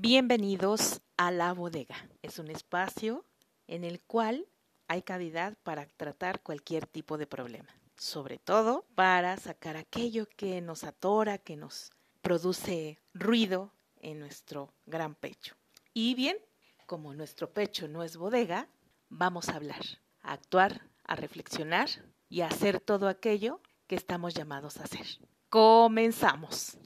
Bienvenidos a La Bodega. Es un espacio en el cual hay cavidad para tratar cualquier tipo de problema, sobre todo para sacar aquello que nos atora, que nos produce ruido en nuestro gran pecho. Y bien, como nuestro pecho no es bodega, vamos a hablar, a actuar, a reflexionar y a hacer todo aquello que estamos llamados a hacer. Comenzamos.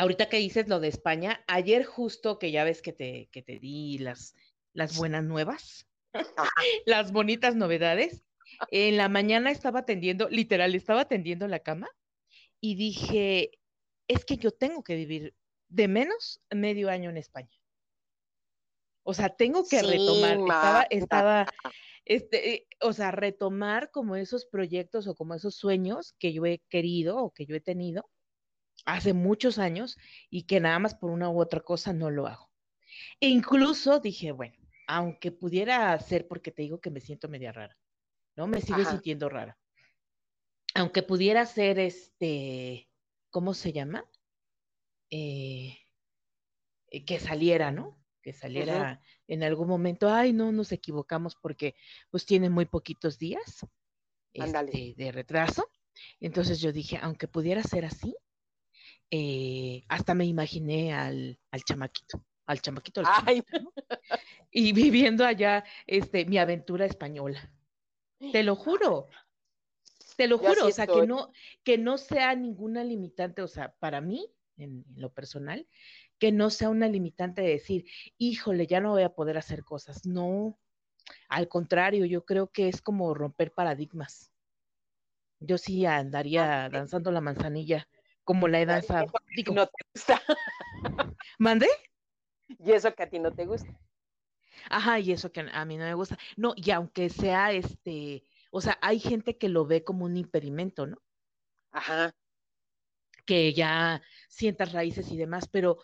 Ahorita que dices lo de España, ayer justo que ya ves que te, que te di las, las buenas nuevas, las bonitas novedades, en la mañana estaba atendiendo, literal, estaba atendiendo la cama y dije, es que yo tengo que vivir de menos medio año en España. O sea, tengo que retomar. Estaba, estaba, este, o sea, retomar como esos proyectos o como esos sueños que yo he querido o que yo he tenido hace muchos años y que nada más por una u otra cosa no lo hago. E incluso dije, bueno, aunque pudiera ser porque te digo que me siento media rara, ¿no? Me sigo sintiendo rara. Aunque pudiera ser este, ¿cómo se llama? Eh, eh, que saliera, ¿no? Que saliera en algún momento, ay, no, nos equivocamos porque pues tiene muy poquitos días este, de retraso. Entonces yo dije, aunque pudiera ser así, eh, hasta me imaginé al, al chamaquito, al chamaquito, y viviendo allá este, mi aventura española. Te lo juro, te lo juro, o sea, que no, que no sea ninguna limitante, o sea, para mí, en, lo personal, que no sea una limitante de decir, híjole, ya no voy a poder hacer cosas. No, al contrario, yo creo que es como romper paradigmas. Yo sí andaría danzando la manzanilla como la he danzado. No te gusta. ¿Mande? Y eso que a ti no te gusta. Ajá, y eso que a mí no me gusta. No, y aunque sea este, o sea, hay gente que lo ve como un impedimento, ¿no? Ajá. Que ya sientas raíces y demás, pero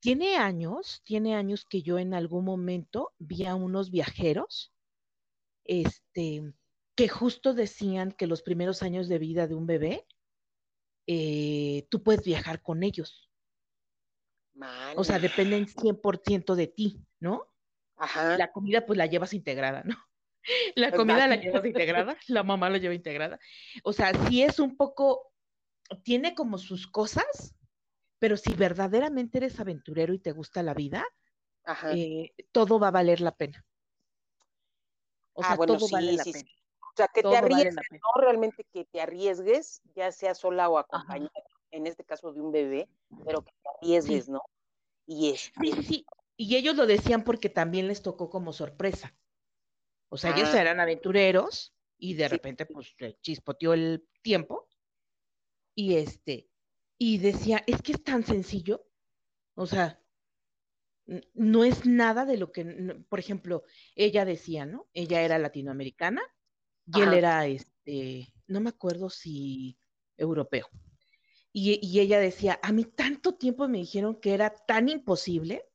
tiene años, tiene años que yo en algún momento vi a unos viajeros, este, que justo decían que los primeros años de vida de un bebé eh, tú puedes viajar con ellos. O sea, dependen 100% de ti, ¿no? Ajá. La comida pues la llevas integrada, ¿no? La comida la llevas integrada, la mamá la lleva integrada. O sea, sí es un poco, tiene como sus cosas, pero si verdaderamente eres aventurero y te gusta la vida, eh, todo va a valer la pena. O ah, sea, todo vale la pena. O sea, que te arriesgues, no realmente que te arriesgues, ya sea sola o acompañada, en este caso de un bebé, pero que te arriesgues, ¿no? Y es, sí, sí, sí. Y ellos lo decían porque también les tocó como sorpresa. O sea, ellos ah. eran aventureros y de repente, pues, chispoteó el tiempo. Y este, y decía, es que es tan sencillo. O sea, no es nada de lo que, por ejemplo, ella decía, ¿no? Ella era latinoamericana y él era, este, no me acuerdo si europeo. Y, ella decía, a mí tanto tiempo me dijeron que era tan imposible,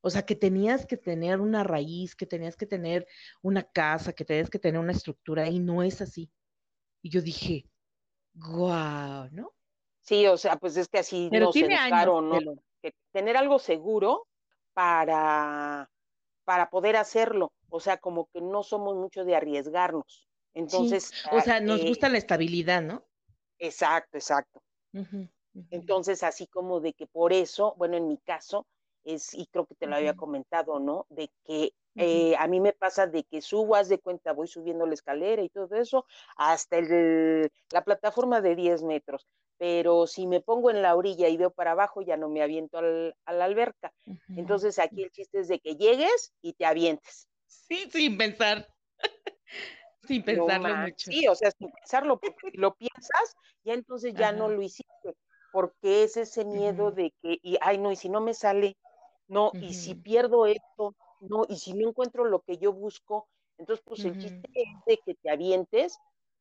o sea, que tenías que tener una raíz, que tenías que tener una casa, que tenías que tener una estructura, y no es así. Y yo dije, guau, ¿no? Sí, o sea, pues es que así Pero nos tiene educaron, ¿no? Que tener algo seguro para, para poder hacerlo o sea, como que no somos mucho de arriesgarnos. Entonces, o sea, nos eh, gusta la estabilidad, ¿no? Exacto, exacto. Entonces, así como de que por eso, bueno, en mi caso, es, y creo que te lo había comentado, ¿no? De que eh, a mí me pasa de que subo, haz de cuenta, voy subiendo la escalera y todo eso, hasta el, la plataforma de 10 metros. Pero si me pongo en la orilla y veo para abajo, ya no me aviento al, a la alberca. Entonces, aquí el chiste es de que llegues y te avientes. Sí, sin pensar. sin pensarlo mucho. Sí, o sea, sin pensarlo, porque si lo piensas, ya entonces ya no lo hiciste, porque es ese miedo de que, y, ay, no, y si no me sale, no, y si pierdo esto, no, y si no encuentro lo que yo busco, entonces pues el chiste es de que te avientes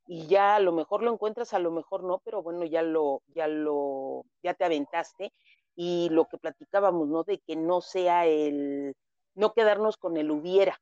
y ya a lo mejor lo encuentras, a lo mejor no, pero bueno, ya lo, ya lo, ya te aventaste. Y lo que platicábamos, ¿no? De que no sea el, no quedarnos con el hubiera,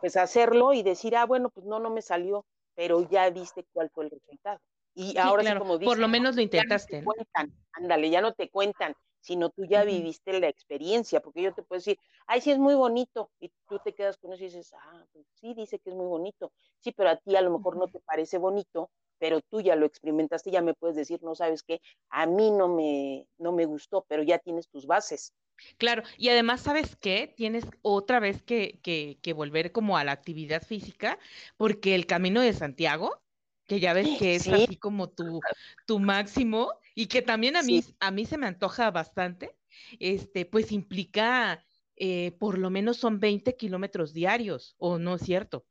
pues hacerlo y decir, ah, bueno, pues no, no me salió, pero ya viste cuál fue el resultado. Y ahora sí, como por lo menos lo intentaste. Ya no te cuentan, ándale, ya no te cuentan, sino tú ya viviste la experiencia, porque yo te puedo decir, ay, sí es muy bonito, y tú te quedas con eso y dices, ah, pues sí, dice que es muy bonito, sí, pero a ti a lo mejor no te parece bonito, pero tú ya lo experimentaste, ya me puedes decir, no sabes qué, a mí no me, no me gustó, pero ya tienes tus bases. Claro, y además, ¿sabes qué? Tienes otra vez que, que, que volver como a la actividad física, porque el camino de Santiago, que ya ves que es así como tu, tu máximo y que también a mí, a mí se me antoja bastante, este, pues implica, eh, por lo menos son 20 kilómetros diarios, ¿o no es cierto?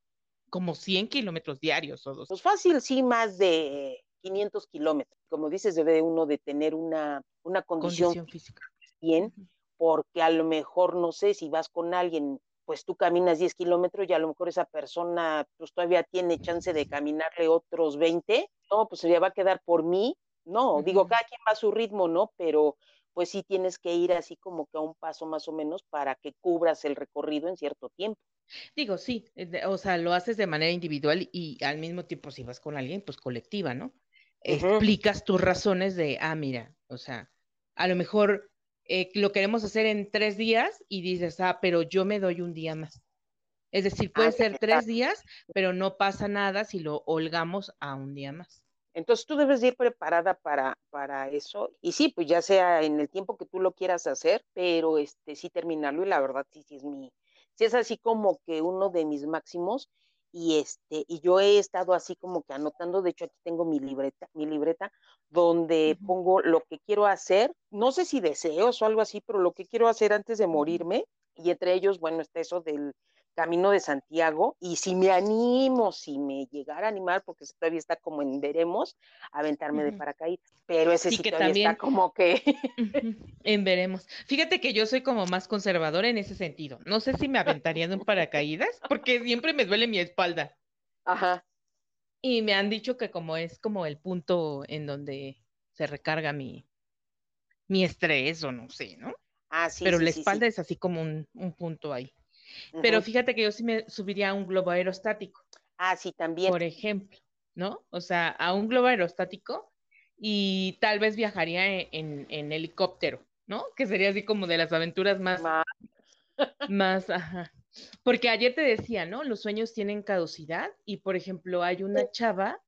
Como 100 kilómetros diarios o dos. Pues fácil, sí, más de 500 kilómetros. Como dices, debe uno de tener una, una condición, física bien, porque a lo mejor, no sé, si vas con alguien pues tú caminas 10 kilómetros y a lo mejor esa persona pues todavía tiene chance de caminarle otros 20, no, pues ya va a quedar por mí, no, digo, cada quien va a su ritmo, ¿no? Pero pues sí tienes que ir así como que a un paso más o menos para que cubras el recorrido en cierto tiempo. Digo, sí, eh, o sea, lo haces de manera individual y al mismo tiempo si vas con alguien, pues colectiva, ¿no? Explicas tus razones de, ah, mira, o sea, a lo mejor eh, lo queremos hacer en tres días y dices, ah, pero yo me doy un día más. Es decir, puede ah, ser tres días, pero no pasa nada si lo holgamos a un día más. Entonces tú debes ir preparada para, para eso. Y sí, pues ya sea en el tiempo que tú lo quieras hacer, pero este sí terminarlo y la verdad sí, sí es mi, sí es así como que uno de mis máximos y este y yo he estado así como que anotando de hecho aquí tengo mi libreta mi libreta donde pongo lo que quiero hacer no sé si deseos o algo así pero lo que quiero hacer antes de morirme y entre ellos bueno está eso del Camino de Santiago y si me animo, si me llegara a animar, porque todavía está como en veremos, aventarme de paracaídas, pero ese sí, que también está como que... en veremos. Fíjate que yo soy como más conservadora en ese sentido. No sé si me aventaría de un paracaídas, porque siempre me duele mi espalda. Ajá. Y me han dicho que como es como el punto en donde se recarga mi, mi estrés o no sé, ¿no? Ah, sí. Pero la espalda es así como un, un punto ahí. Pero fíjate que yo sí me subiría a un globo aerostático. Ah, sí, también. Por ejemplo, ¿no? O sea, a un globo aerostático y tal vez viajaría e, en, helicóptero, ¿no? Que sería así como de las aventuras más, más, ajá. Porque ayer te decía, ¿no? Los sueños tienen caducidad y, por ejemplo, hay una chava,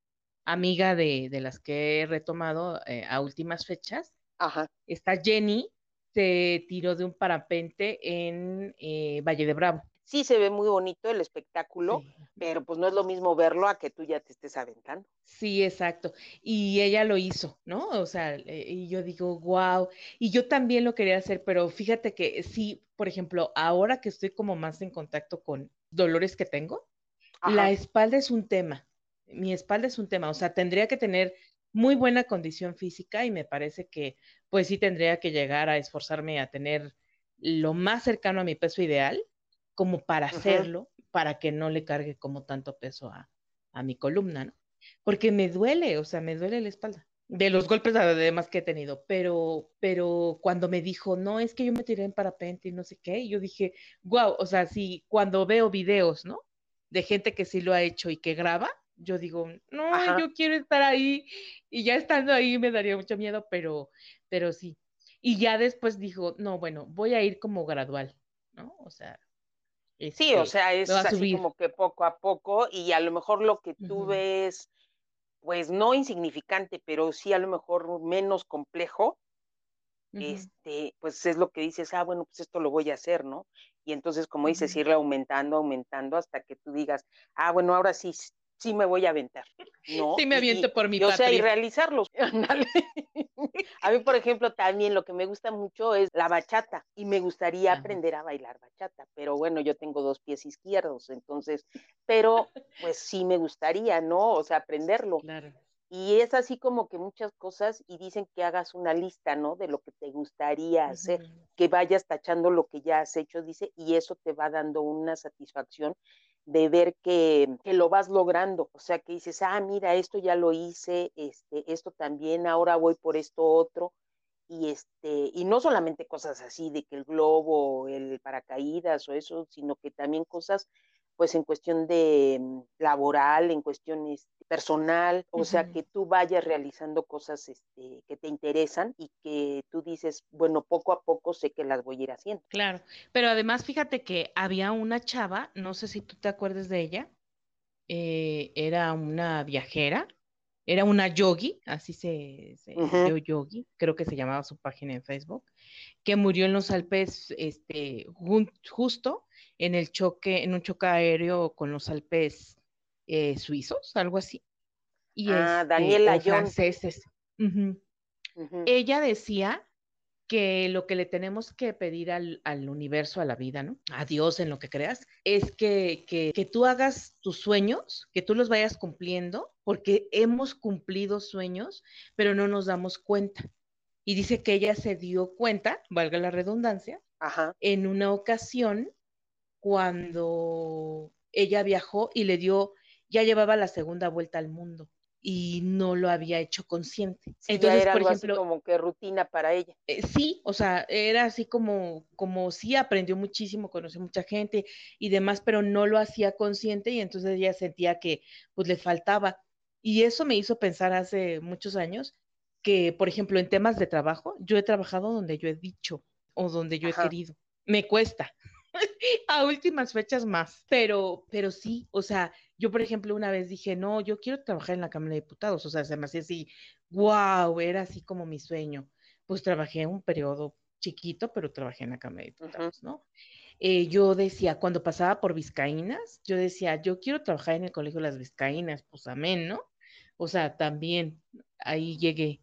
amiga de, las que he retomado eh, a últimas fechas, Ajá. está Jenny, se tiró de un parapente en eh, Valle de Bravo. Sí, se ve muy bonito el espectáculo, pero pues no es lo mismo verlo a que tú ya te estés aventando. Sí, exacto. Y ella lo hizo, ¿no? O sea, eh, y yo digo, wow. Y yo también lo quería hacer, pero fíjate que sí, por ejemplo, ahora que estoy como más en contacto con dolores que tengo, la espalda es un tema. Mi espalda es un tema. O sea, tendría que tener muy buena condición física y me parece que pues sí tendría que llegar a esforzarme a tener lo más cercano a mi peso ideal como para hacerlo, para que no le cargue como tanto peso a, mi columna, ¿no? Porque me duele, o sea, me duele la espalda de los golpes además que he tenido, pero, pero cuando me dijo, no, es que yo me tiré en parapente y no sé qué, yo dije, wow, o sea, sí, cuando veo videos, ¿no? De gente que sí lo ha hecho y que graba, yo digo, no, yo quiero estar ahí y ya estando ahí me daría mucho miedo, pero, pero sí. Y ya después dijo, no, bueno, voy a ir como gradual, ¿no? O sea. sí, o este, sea, es así como que poco a poco y a lo mejor lo que tú ves, pues no insignificante, pero sí a lo mejor menos complejo, este, pues es lo que dices, ah, bueno, pues esto lo voy a hacer, ¿no? Y entonces, como dices, irle aumentando, aumentando hasta que tú digas, ah, bueno, ahora sí sí me voy a aventar, ¿no? Sí me aviento por mi O sea, y realizarlos. a mí, por ejemplo, también lo que me gusta mucho es la bachata y me gustaría aprender a bailar bachata, pero bueno, yo tengo dos pies izquierdos, entonces, pero pues sí me gustaría, ¿no? O sea, aprenderlo. Claro. Y es así como que muchas cosas y dicen que hagas una lista, ¿no? De lo que te gustaría hacer, que vayas tachando lo que ya has hecho, dice, y eso te va dando una satisfacción de ver que, lo vas logrando, o sea, que dices, ah, mira, esto ya lo hice, este, esto también, ahora voy por esto otro, y este, y no solamente cosas así de que el globo, el paracaídas o eso, sino que también cosas pues en cuestión de mm, laboral, en cuestiones personal, o sea, que tú vayas realizando cosas este, que te interesan y que tú dices, bueno, poco a poco sé que las voy a ir haciendo. Claro, pero además fíjate que había una chava, no sé si tú te acuerdas de ella, eh, era una viajera, era una yogi, así se, se yogi, creo que se llamaba su página en Facebook, que murió en los Alpes, este, justo en el choque, en un choque aéreo con los Alpes eh, suizos, algo así. Y ah, este, Daniela franceses. Ella decía que lo que le tenemos que pedir al, universo, a la vida, ¿no? A Dios en lo que creas, es que, que, tú hagas tus sueños, que tú los vayas cumpliendo, porque hemos cumplido sueños, pero no nos damos cuenta. Y dice que ella se dio cuenta, valga la redundancia, en una ocasión cuando ella viajó y le dio, ya llevaba la segunda vuelta al mundo y no lo había hecho consciente. Entonces, por ejemplo, como que rutina para ella. Eh, sí, o sea, era así como, como sí aprendió muchísimo, conoció mucha gente y demás, pero no lo hacía consciente y entonces ella sentía que pues le faltaba. Y eso me hizo pensar hace muchos años que, por ejemplo, en temas de trabajo, yo he trabajado donde yo he dicho o donde yo he querido. Me cuesta, a últimas fechas más, pero, pero sí, o sea, yo por ejemplo una vez dije, no, yo quiero trabajar en la Cámara de Diputados, o sea, se me hacía así, wow, era así como mi sueño. Pues trabajé un periodo chiquito, pero trabajé en la Cámara de Diputados, ¿no? Eh, yo decía, cuando pasaba por Vizcaínas, yo decía, yo quiero trabajar en el Colegio de las Vizcaínas, pues amén, ¿no? O sea, también ahí llegué.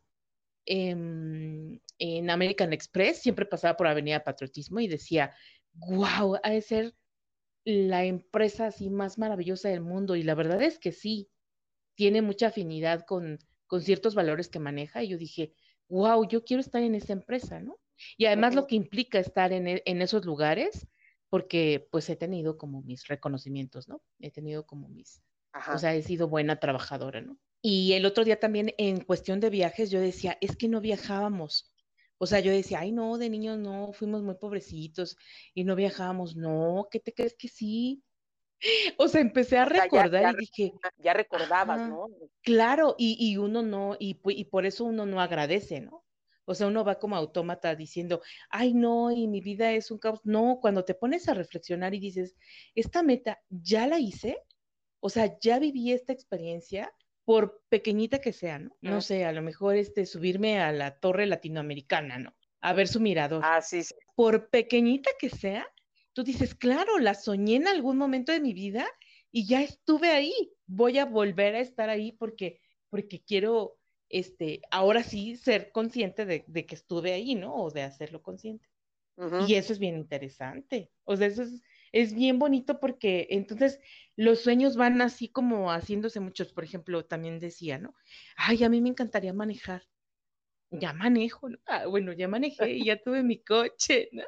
Em, en American Express siempre pasaba por Avenida Patriotismo y decía, wow, ha de ser la empresa así más maravillosa del mundo. Y la verdad es que sí, tiene mucha afinidad con, con ciertos valores que maneja. Y yo dije, wow, yo quiero estar en esa empresa, ¿no? Y además lo que implica estar en, e, en, esos lugares, porque pues he tenido como mis reconocimientos, ¿no? He tenido como mis, o sea, he sido buena trabajadora, ¿no? Y el otro día también en cuestión de viajes, yo decía, es que no viajábamos. O sea, yo decía, ay, no, de niños no, fuimos muy pobrecitos y no viajábamos. No, ¿qué te crees que sí? O sea, empecé a recordar y dije. Ya recordabas, ¿no? Claro, y, uno no, y, y por eso uno no agradece, ¿no? O sea, uno va como autómata diciendo, ay, no, y mi vida es un caos. No, cuando te pones a reflexionar y dices, esta meta ya la hice, o sea, ya viví esta experiencia, por pequeñita que sea, ¿no? No sé, a lo mejor este, subirme a la torre latinoamericana, ¿no? A ver su mirador. Ah, sí, sí. Por pequeñita que sea, tú dices, claro, la soñé en algún momento de mi vida y ya estuve ahí. Voy a volver a estar ahí porque, porque quiero, este, ahora sí ser consciente de, que estuve ahí, ¿no? O de hacerlo consciente. Y eso es bien interesante. O sea, eso es, es bien bonito porque entonces los sueños van así como haciéndose muchos. Por ejemplo, también decía, ¿no? Ay, a mí me encantaría manejar. Ya manejo, ¿no? Ah, bueno, ya manejé y ya tuve mi coche, ¿no?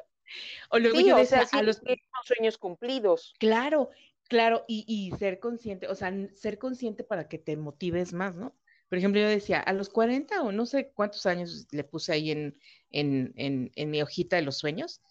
O luego yo decía, a los sueños cumplidos. Claro, claro, y, y ser consciente, o sea, ser consciente para que te motives más, ¿no? Por ejemplo, yo decía, a los 40 o no sé cuántos años le puse ahí en, en, en, en mi hojita de los sueños,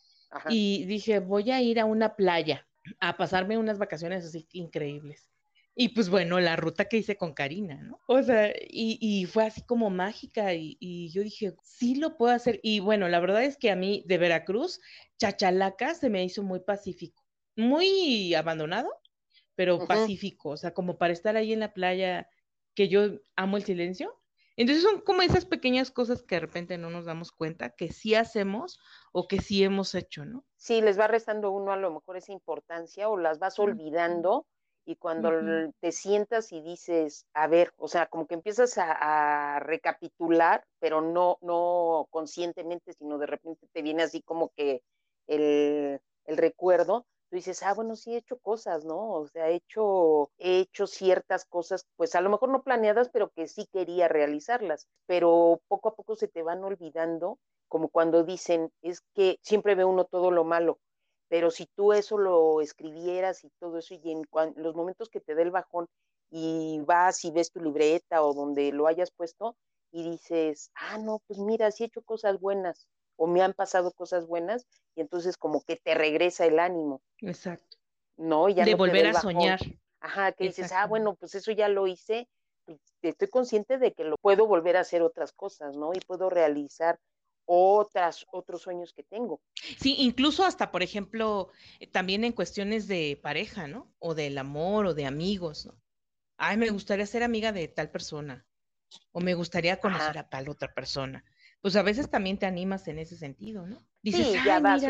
y dije, voy a ir a una playa a pasarme unas vacaciones así increíbles. Y pues bueno, la ruta que hice con Karina, ¿no? O sea, y, fue así como mágica y, yo dije, sí lo puedo hacer. Y bueno, la verdad es que a mí de Veracruz, Chachalaca se me hizo muy pacífico, muy abandonado, pero pacífico, o sea, como para estar ahí en la playa, que yo amo el silencio, entonces son como esas pequeñas cosas que de repente no nos damos cuenta que sí hacemos o que sí hemos hecho, ¿no? Sí, les va restando uno a lo mejor esa importancia o las vas olvidando y cuando te sientas y dices, a ver, o sea, como que empiezas a, recapitular, pero no, no conscientemente, sino de repente te viene así como que el, el recuerdo, tú dices, ah, bueno, sí he hecho cosas, ¿no? O sea, he hecho, he hecho ciertas cosas, pues a lo mejor no planeadas, pero que sí quería realizarlas, pero poco a poco se te van olvidando, como cuando dicen, es que siempre ve uno todo lo malo, pero si tú eso lo escribieras y todo eso, y en los momentos que te dé el bajón y vas y ves tu libreta o donde lo hayas puesto y dices, ah, no, pues mira, sí he hecho cosas buenas, o me han pasado cosas buenas y entonces como que te regresa el ánimo. Exacto. ¿no? Ya de volver a soñar. Ajá, que dices, ah, bueno, pues eso ya lo hice, estoy consciente de que lo puedo volver a hacer otras cosas, ¿no? Y puedo realizar otras, otros sueños que tengo. Sí, incluso hasta, por ejemplo, eh, también en cuestiones de pareja, ¿no? O del amor o de amigos, ¿no? Ay, me gustaría ser amiga de tal persona o me gustaría conocer a tal otra persona. Pues a veces también te animas en ese sentido, ¿no? Dices, sí, ya vas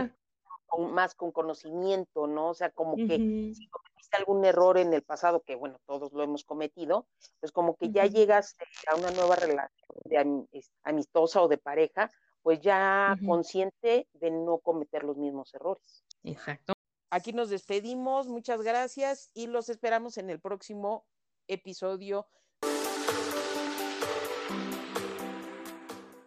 más con conocimiento, ¿no? O sea, como que si cometiste algún error en el pasado, que bueno, todos lo hemos cometido, pues como que ya llegas a una nueva relación de amistosa o de pareja, pues ya consciente de no cometer los mismos errores. Exacto. Aquí nos despedimos, muchas gracias y los esperamos en el próximo episodio.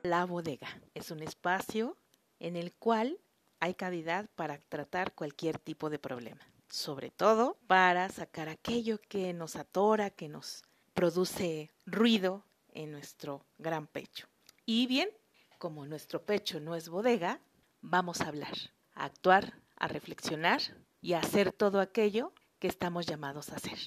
La bodega es un espacio en el cual hay cavidad para tratar cualquier tipo de problema, sobre todo para sacar aquello que nos atora, que nos produce ruido en nuestro gran pecho. Y bien, como nuestro pecho no es bodega, vamos a hablar, a actuar, a reflexionar y a hacer todo aquello que estamos llamados a hacer.